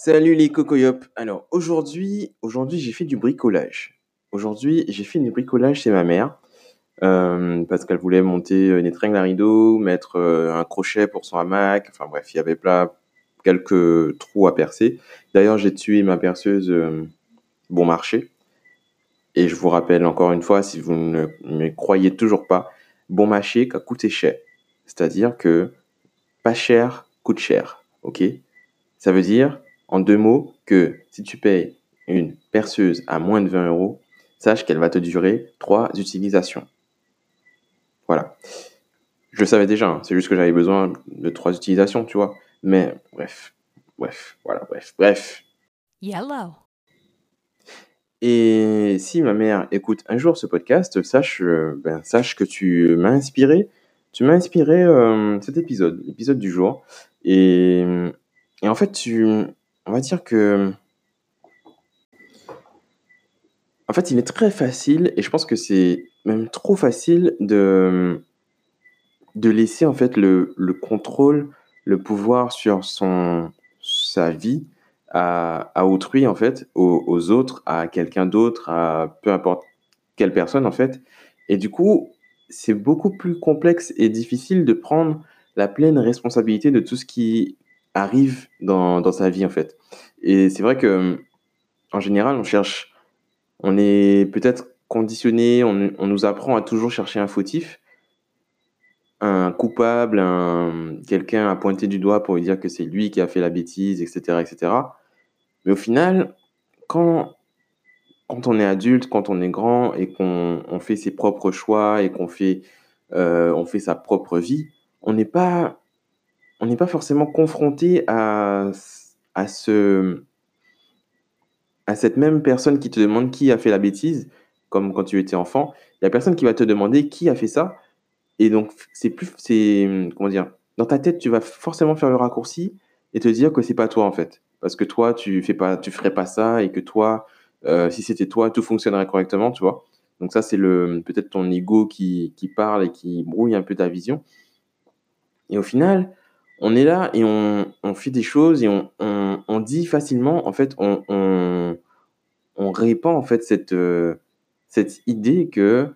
Salut les cocoyops. Alors aujourd'hui, aujourd'hui j'ai fait du bricolage. Aujourd'hui j'ai fait du bricolage chez ma mère euh, parce qu'elle voulait monter une étringle à rideau, mettre euh, un crochet pour son hamac. Enfin bref, il y avait plein quelques trous à percer. D'ailleurs j'ai tué ma perceuse euh, bon marché. Et je vous rappelle encore une fois, si vous ne me croyez toujours pas, bon marché a coûté cher. C'est-à-dire que pas cher coûte cher. Ok? Ça veut dire en deux mots, que si tu payes une perceuse à moins de 20 euros, sache qu'elle va te durer trois utilisations. Voilà. Je le savais déjà, hein. c'est juste que j'avais besoin de trois utilisations, tu vois. Mais bref, bref, voilà, bref, bref. Yellow. Et si ma mère écoute un jour ce podcast, sache, euh, ben, sache que tu m'as inspiré. Tu m'as inspiré euh, cet épisode, l'épisode du jour. Et, et en fait, tu, on va dire que. En fait, il est très facile, et je pense que c'est même trop facile de, de laisser en fait le, contrôle, le pouvoir sur son, sa vie à, autrui, en fait, aux, autres, à quelqu'un d'autre, à peu importe quelle personne, en fait. Et du coup, c'est beaucoup plus complexe et difficile de prendre la pleine responsabilité de tout ce qui arrive dans, dans sa vie, en fait. Et c'est vrai que, en général, on cherche, on est peut-être conditionné, on, on, nous apprend à toujours chercher un fautif, un coupable, un, quelqu'un à pointer du doigt pour lui dire que c'est lui qui a fait la bêtise, etc., etc. Mais au final, quand, quand on est adulte, quand on est grand et qu'on on fait ses propres choix et qu'on fait, euh, on fait sa propre vie, on n'est pas, on n'est pas forcément confronté à à ce à cette même personne qui te demande qui a fait la bêtise, comme quand tu étais enfant, il y a personne qui va te demander qui a fait ça. Et donc, c'est plus, c'est, comment dire, dans ta tête, tu vas forcément faire le raccourci et te dire que c'est pas toi, en fait. Parce que toi, tu fais pas, tu ferais pas ça et que toi, euh, si c'était toi, tout fonctionnerait correctement, tu vois. Donc ça, c'est peut-être ton ego qui, qui parle et qui brouille un peu ta vision. Et au final, on est là et on, fait des choses et on, dit facilement, en fait, on, répand en fait cette, euh, cette idée que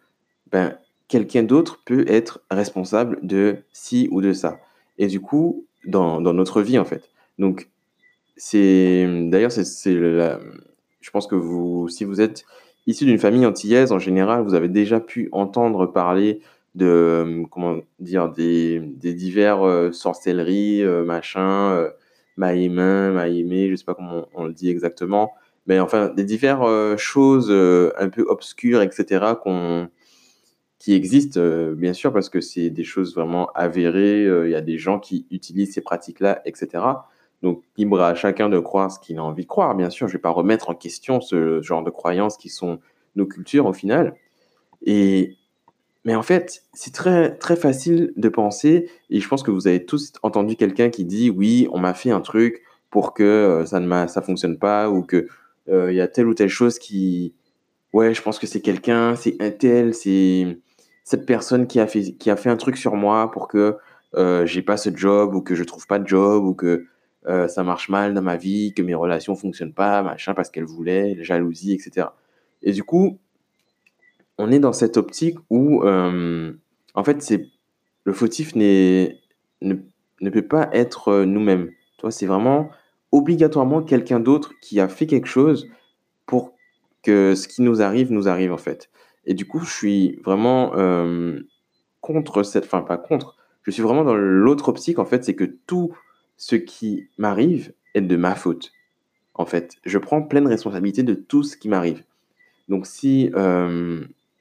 ben, quelqu'un d'autre peut être responsable de ci ou de ça. Et du coup, dans, notre vie, en fait. Donc, c'est d'ailleurs, c'est, je pense que vous, si vous êtes issu d'une famille antillaise, en général, vous avez déjà pu entendre parler de euh, comment dire des, des divers euh, sorcelleries euh, machin euh, maïmé je sais pas comment on, le dit exactement. Mais enfin des diverses choses un peu obscures etc qu'on qui existent bien sûr parce que c'est des choses vraiment avérées il y a des gens qui utilisent ces pratiques là etc donc libre à chacun de croire ce qu'il a envie de croire bien sûr. Je vais pas remettre en question ce genre de croyances qui sont nos cultures au final. Et mais en fait, c'est très, très facile de penser, et je pense que vous avez tous entendu quelqu'un qui dit oui, on m'a fait un truc pour que euh, ça ne ça fonctionne pas, ou que euh, il y a telle ou telle chose qui, ouais, je pense que c'est quelqu'un, c'est un tel, c'est cette personne qui a fait, qui a fait un truc sur moi pour que euh, j'ai pas ce job, ou que je trouve pas de job, ou que euh, ça marche mal dans ma vie, que mes relations fonctionnent pas, machin, parce qu'elle voulait, jalousie, etc. Et du coup, on est dans cette optique où, euh, en fait, c'est le fautif ne, ne, peut pas être euh, nous-mêmes. Toi, c'est vraiment obligatoirement quelqu'un d'autre qui a fait quelque chose pour que ce qui nous arrive nous arrive, en fait. Et du coup, je suis vraiment euh, contre cette... Enfin, pas contre. Je suis vraiment dans l'autre optique, en fait, c'est que tout ce qui m'arrive est de ma faute. En fait, je prends pleine responsabilité de tout ce qui m'arrive. Donc si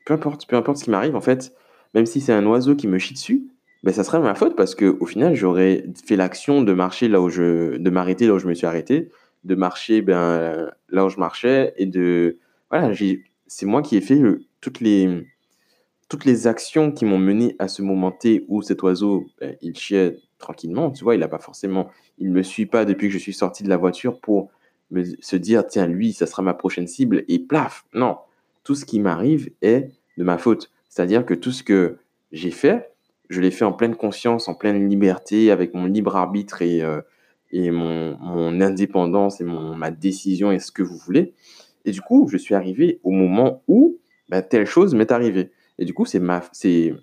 peu importe, peu importe ce qui m'arrive, en fait, même si c'est un oiseau qui me chie dessus, ben, ça serait ma faute parce que au final, j'aurais fait l'action de marcher là où je, de m'arrêter là où je me suis arrêté, de marcher ben, là où je marchais et de, voilà, c'est moi qui ai fait toutes les, toutes les actions qui m'ont mené à ce moment T où cet oiseau, ben, il chiait tranquillement, tu vois, il n'a pas forcément, il me suit pas depuis que je suis sorti de la voiture pour se dire, tiens, lui, ça sera ma prochaine cible et plaf, non, tout ce qui m'arrive est de ma faute. C'est-à-dire que tout ce que j'ai fait, je l'ai fait en pleine conscience, en pleine liberté, avec mon libre arbitre et, euh, mon, indépendance et ma décision et ce que vous voulez. Et du coup, je suis arrivé au moment où bah, telle chose m'est arrivée. Et du coup, c'est moi, c'est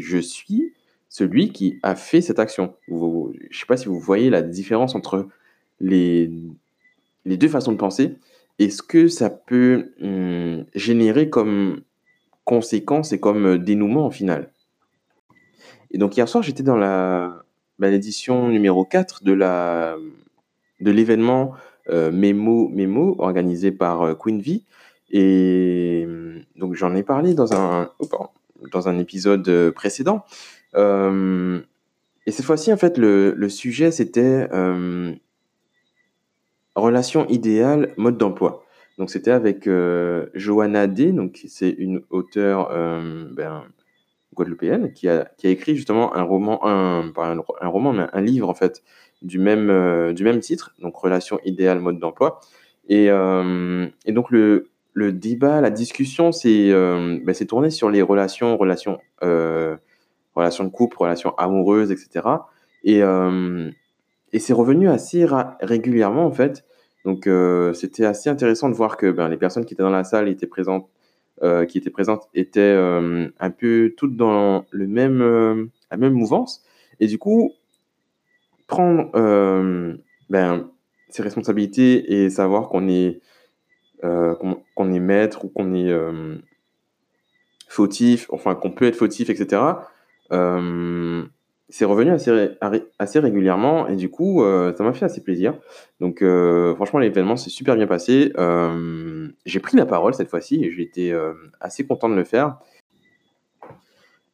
je suis celui qui a fait cette action. je ne sais pas si vous voyez la différence entre les deux façons de penser et ce que ça peut hum, générer comme conséquence et comme dénouement au final? Et donc hier soir, j'étais dans la bah, l'édition numéro 4 de la de l'événement euh, Memo Memo organisé par euh, Queen V et hum, donc j'en ai parlé dans un dans un épisode euh, précédent. Euh, et cette fois-ci, en fait, le, sujet c'était euh, relation idéale, mode d'emploi. Donc c'était avec euh, Johanna D, donc c'est une auteure euh, ben, guadeloupéenne qui a, écrit justement un roman, un, pas un, roman, mais un livre en fait du même, euh, du même titre, donc relation idéale, mode d'emploi. Et, euh, donc le, le débat, la discussion, c'est ben, c'est tourné sur les relations, relations, relations de couple, relations amoureuses, etc. Et, et c'est revenu assez régulièrement en fait. Donc euh, c'était assez intéressant de voir que ben, les personnes qui étaient dans la salle étaient présentes, euh, qui étaient présentes étaient euh, un peu toutes dans le même, la même mouvance. Et du coup, prendre ben, ses responsabilités et savoir qu'on est, qu'on est maître ou qu'on est fautif, enfin qu'on peut être fautif, etc. C'est revenu assez, assez régulièrement et du coup, euh, ça m'a fait assez plaisir. Donc, euh, franchement, l'événement s'est super bien passé. Euh, j'ai pris la parole cette fois-ci et j'ai été assez content de le faire.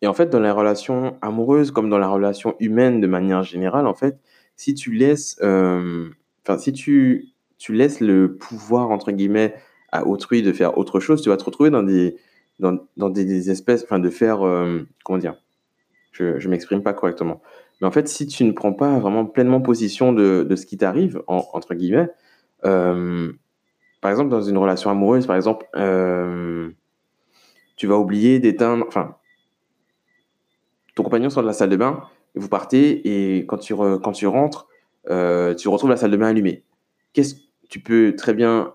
Et en fait, dans la relation amoureuse comme dans la relation humaine de manière générale, en fait, si tu laisses, enfin, si tu, tu laisses le pouvoir, entre guillemets, à autrui de faire autre chose, tu vas te retrouver dans des, dans, dans des, espèces, enfin, de faire, comment dire, je, je m'exprime pas correctement. Mais en fait, si tu ne prends pas vraiment pleinement position de, ce qui t'arrive, en, entre guillemets, euh, par exemple, dans une relation amoureuse, par exemple, euh, tu vas oublier d'éteindre, enfin, ton compagnon sort de la salle de bain, vous partez, et quand tu, quand tu rentres, euh, tu retrouves la salle de bain allumée. Qu'est-ce tu peux très bien,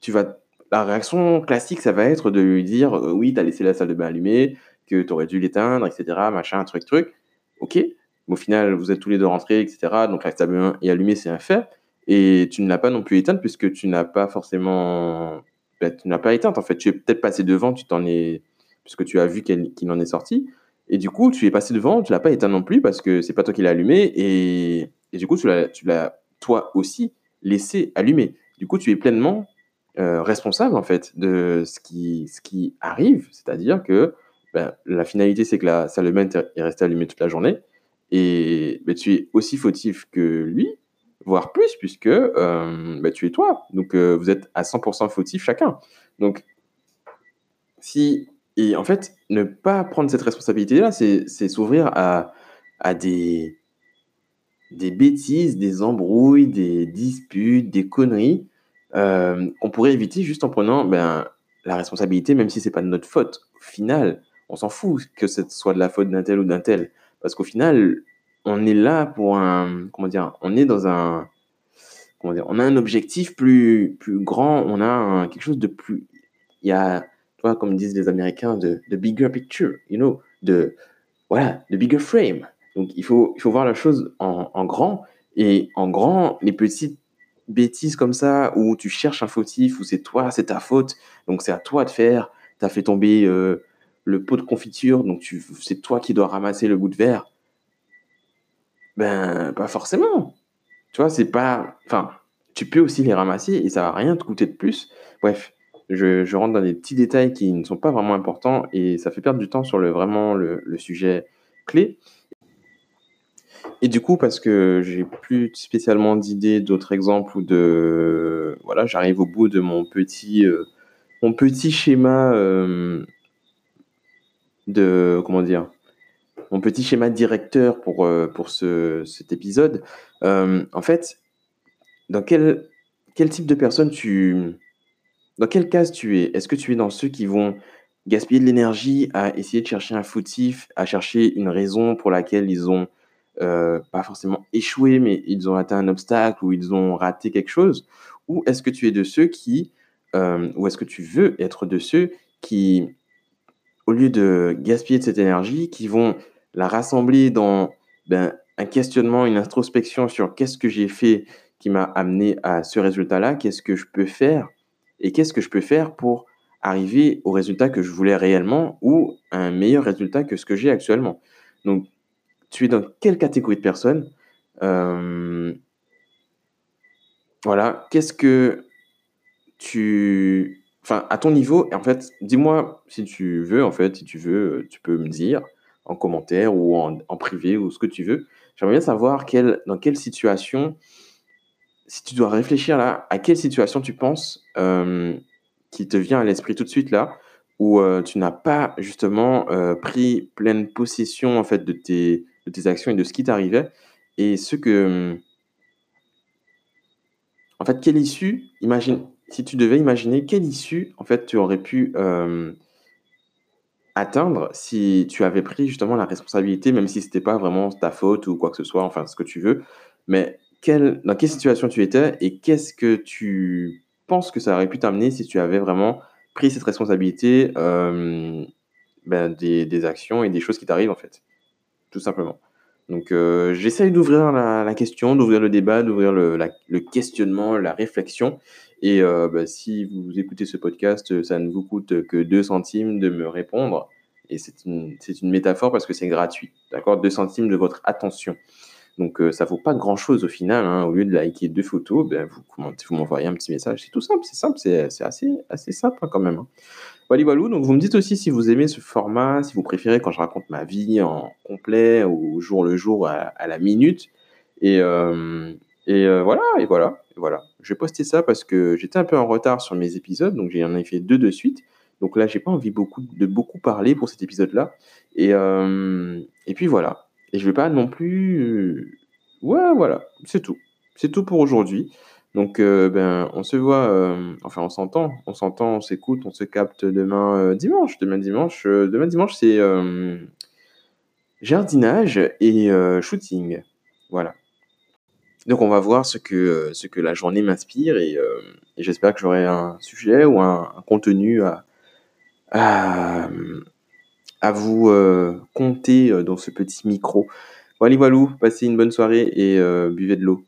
tu vas, la réaction classique, ça va être de lui dire, oui, tu as laissé la salle de bain allumée, que tu aurais dû l'éteindre, etc., machin, truc, truc. Ok, mais au final, vous êtes tous les deux rentrés, etc., donc la de bain est allumée, c'est un fait, et tu ne l'as pas non plus éteinte puisque tu n'as pas forcément, ben, tu n'as pas éteinte en fait, tu es peut-être passé devant, tu t'en es, puisque tu as vu qu'il qu en est sorti, et du coup, tu es passé devant, tu l'as pas éteint non plus parce que c'est pas toi qui l'as allumé, et, et du coup, tu l'as, tu l'as toi aussi laissé allumer. Du coup, tu es pleinement euh, responsable en fait de ce qui, ce qui arrive, c'est-à-dire que ben, la finalité, c'est que la salle est restée allumée toute la journée, et ben, tu es aussi fautif que lui, voire plus, puisque euh, ben, tu es toi. Donc, euh, vous êtes à 100% fautif chacun. Donc, si et en fait, ne pas prendre cette responsabilité-là, c'est s'ouvrir à, des, bêtises, des embrouilles, des disputes, des conneries euh, qu'on pourrait éviter juste en prenant la responsabilité, même si c'est pas de notre faute. Au final, on s'en fout que ce soit de la faute d'un tel ou d'un tel, parce qu'au final, on est là pour un, comment dire, on est dans un, comment dire, on a un objectif plus, plus grand, on a quelque chose de plus, il y a vois, comme disent les Américains, de, de bigger picture, you know, de, voilà, de bigger frame. Donc, il faut, il faut voir la chose en, grand. Et en grand, les petites bêtises comme ça, où tu cherches un fautif, où c'est toi, c'est ta faute, donc c'est à toi de faire, tu as fait tomber euh, le pot de confiture, donc c'est toi qui dois ramasser le bout de verre. Ben, pas forcément. Tu vois, c'est pas. Enfin, tu peux aussi les ramasser et ça va rien te coûter de plus. Bref, je, rentre dans des petits détails qui ne sont pas vraiment importants et ça fait perdre du temps sur le, vraiment le, le sujet clé. Et du coup, parce que j'ai plus spécialement d'idées, d'autres exemples ou de voilà, j'arrive au bout de mon petit euh, mon petit schéma euh, de comment dire mon petit schéma directeur pour euh, pour ce, cet épisode. Euh, en fait, dans quel quel type de personne tu dans quelle case tu es? Est-ce que tu es dans ceux qui vont gaspiller de l'énergie à essayer de chercher un fautif, à chercher une raison pour laquelle ils ont euh, pas forcément échoué, mais ils ont atteint un obstacle ou ils ont raté quelque chose? Ou est-ce que tu es de ceux qui, ou est-ce que tu veux être de ceux qui, au lieu de gaspiller de cette énergie, qui vont la rassembler dans ben, un questionnement, une introspection sur qu'est-ce que j'ai fait qui m'a amené à ce résultat-là, qu'est-ce que je peux faire et qu'est-ce que je peux faire pour arriver au résultat que je voulais réellement ou un meilleur résultat que ce que j'ai actuellement. Donc, tu es dans quelle catégorie de personnes euh, Voilà, qu'est-ce que tu... Enfin, à ton niveau, en fait, dis-moi si tu veux, en fait, si tu veux, tu peux me dire en commentaire ou en, privé ou ce que tu veux. J'aimerais bien savoir dans quelle situation, si tu dois réfléchir là, à quelle situation tu penses euh, qui te vient à l'esprit tout de suite là, où euh, tu n'as pas justement euh, pris pleine possession en fait de tes, de tes actions et de ce qui t'arrivait, et ce que... En fait, quelle issue, imagine, si tu devais imaginer quelle issue en fait tu aurais pu euh, atteindre si tu avais pris justement la responsabilité, même si ce n'était pas vraiment ta faute ou quoi que ce soit, enfin ce que tu veux, mais quelle, dans quelle situation tu étais et qu'est-ce que tu penses que ça aurait pu t'amener si tu avais vraiment pris cette responsabilité euh, ben, des, des, actions et des choses qui t'arrivent en fait, tout simplement? Donc euh, j'essaye d'ouvrir la, question, d'ouvrir le débat, d'ouvrir le, questionnement, la réflexion. Et euh, ben, si vous écoutez ce podcast, ça ne vous coûte que 2 centimes de me répondre. Et c'est une, une métaphore parce que c'est gratuit. D'accord? 2 centimes de votre attention. Donc euh, ça vaut pas grand chose au final. Hein. Au lieu de liker deux photos, ben, vous, vous m'envoyez un petit message. C'est tout simple, c'est simple, c'est assez, assez simple hein, quand même. Hein. Voilà, voilà. Donc vous me dites aussi si vous aimez ce format, si vous préférez quand je raconte ma vie en complet ou jour le jour à, la minute. Et, euh, et euh, voilà, et voilà, et voilà. Je vais poster ça parce que j'étais un peu en retard sur mes épisodes, donc j'en ai fait deux de suite. Donc là, j'ai pas envie beaucoup, de beaucoup parler pour cet épisode-là. Et, et puis voilà. Et je vais pas non plus. Euh, ouais, voilà, c'est tout. C'est tout pour aujourd'hui. Donc, euh, ben, on se voit, euh, enfin, on s'entend, on s'entend, on s'écoute, on se capte demain dimanche. Demain dimanche, demain dimanche, c'est jardinage et shooting. Voilà. Donc, on va voir ce que, la journée m'inspire et, j'espère que j'aurai un sujet ou un, contenu à, vous euh, compter euh, dans ce petit micro. Voilà, voilà, passez une bonne soirée et euh, buvez de l'eau.